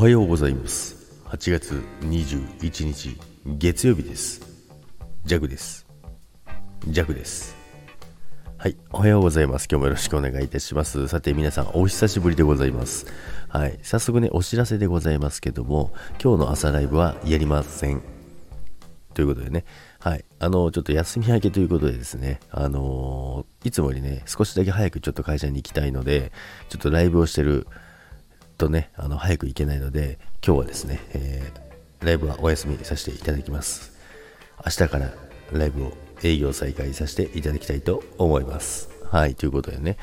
おはようございます。8月21日月曜日です。ジャグです。ジャグです。はいおはようございます。今日もよろしくお願いいたします。さて皆さんお久しぶりでございます。はい早速ねお知らせでございますけども今日の朝ライブはやりません。ということでね、はい。あの、ちょっと休み明けということでですね、あのー、いつもよりね、少しだけ早くちょっと会社に行きたいので、ちょっとライブをしてるとね、あの、早く行けないので、今日はですね、えー、ライブはお休みさせていただきます。明日からライブを営業再開させていただきたいと思います。はい、ということでね。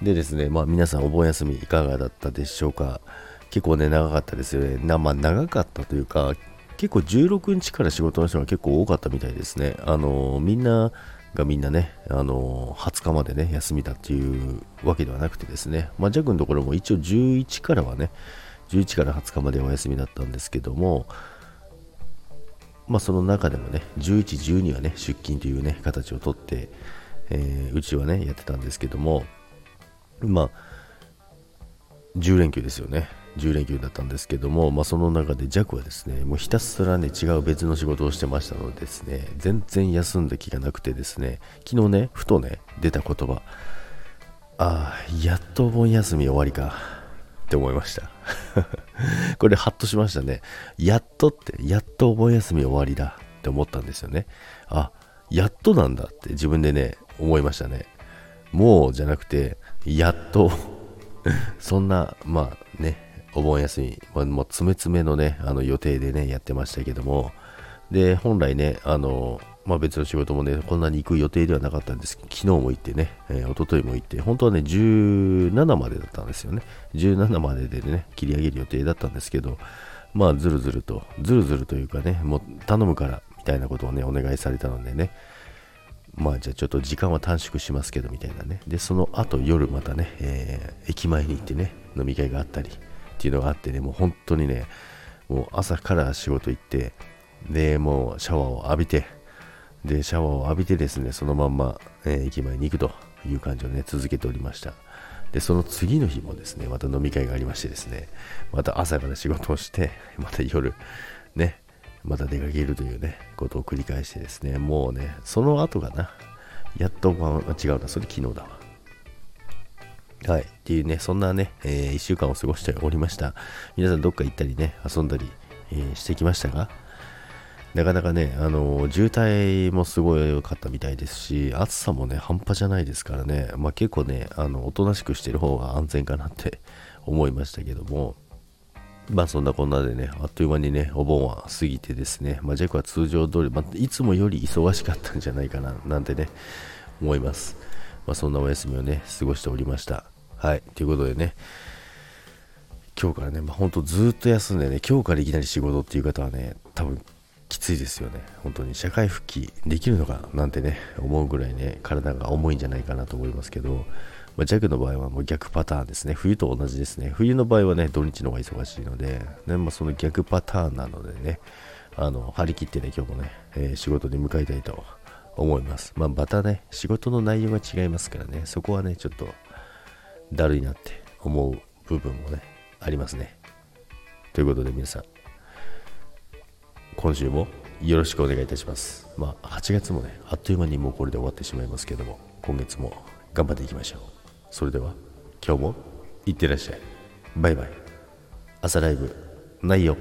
でですね、まあ皆さんお盆休みいかがだったでしょうか。結構ね、長かったですよね。なまあ長かったというか、結構16日から仕事の人が結構多かったみたいですね。あのみんながみんなね、あの20日までね、休みだっていうわけではなくてですね、まあ、ジャグのところも一応11からはね、11から20日までお休みだったんですけども、まあ、その中でもね、11、12はね、出勤というね、形をとって、えー、うちはね、やってたんですけども、まあ、10連休ですよね。10連休だったんですけども、まあ、その中で弱はですね、もうひたすらね、違う別の仕事をしてましたのでですね、全然休んだ気がなくてですね、昨日ね、ふとね、出た言葉、ああ、やっとお盆休み終わりか、って思いました。これ、ハッとしましたね。やっとって、やっとお盆休み終わりだって思ったんですよね。あ、やっとなんだって自分でね、思いましたね。もうじゃなくて、やっとそんな、まあね、お盆休み、まあ、もう詰め詰めのね、あの予定でね、やってましたけども、で、本来ね、あの、まあ、別の仕事もね、こんなに行く予定ではなかったんです。けど、昨日も行ってね、えー、一昨日も行って、本当はね、17までだったんですよね。17まででね、切り上げる予定だったんですけど、まあ、ずるずると、ずるずるというかね、もう頼むから、みたいなことをね、お願いされたのでね、まあじゃあちょっと時間は短縮しますけどみたいなね。で、その後夜またね、えー、駅前に行ってね、飲み会があったり、っていうのがあってね、もう本当にね、もう朝から仕事行って、で、もうシャワーを浴びて、で、シャワーを浴びてですね、そのまんま、えー、駅前に行くという感じをね、続けておりました。で、その次の日もですね、また飲み会がありましてですね、また朝から仕事をして、また夜、ね、また出かけるというね、ことを繰り返してですね、もうね、その後がな、やっと、まあ、違うな、それ昨日だわ。はい。っていうね、そんなね、えー、1週間を過ごしておりました。皆さんどっか行ったりね、遊んだり、えー、してきましたが、なかなかね、あのー、渋滞もすごい良かったみたいですし、暑さもね、半端じゃないですからね、まあ、結構ね、あの、おとなしくしてる方が安全かなって思いましたけども、まあそんなこんなでね、あっという間にね、お盆は過ぎてですね、まあ、ジェクは通常通り、まあ、いつもより忙しかったんじゃないかな、なんてね、思います。まあ、そんなお休みをね、過ごしておりました。はい。ということでね、今日からね、まあ、ほんとずっと休んでね、今日からいきなり仕事っていう方はね、多分きついですよね。本当に社会復帰できるのかなんてね、思うぐらいね、体が重いんじゃないかなと思いますけど、まあ、弱の場合はもう逆パターンですね。冬と同じですね。冬の場合はね、土日の方が忙しいので、ねまあ、その逆パターンなのでね、あの張り切ってね、今日もね、えー、仕事に向かいたいと思います。まあ、またね、仕事の内容が違いますからね、そこはね、ちょっとだるいなって思う部分もね、ありますね。ということで皆さん、今週もよろしくお願いいたします。まあ、8月もね、あっという間にもうこれで終わってしまいますけども、今月も頑張っていきましょう。それでは、今日もいってらっしゃい。バイバイ。朝ライブ、ないよ。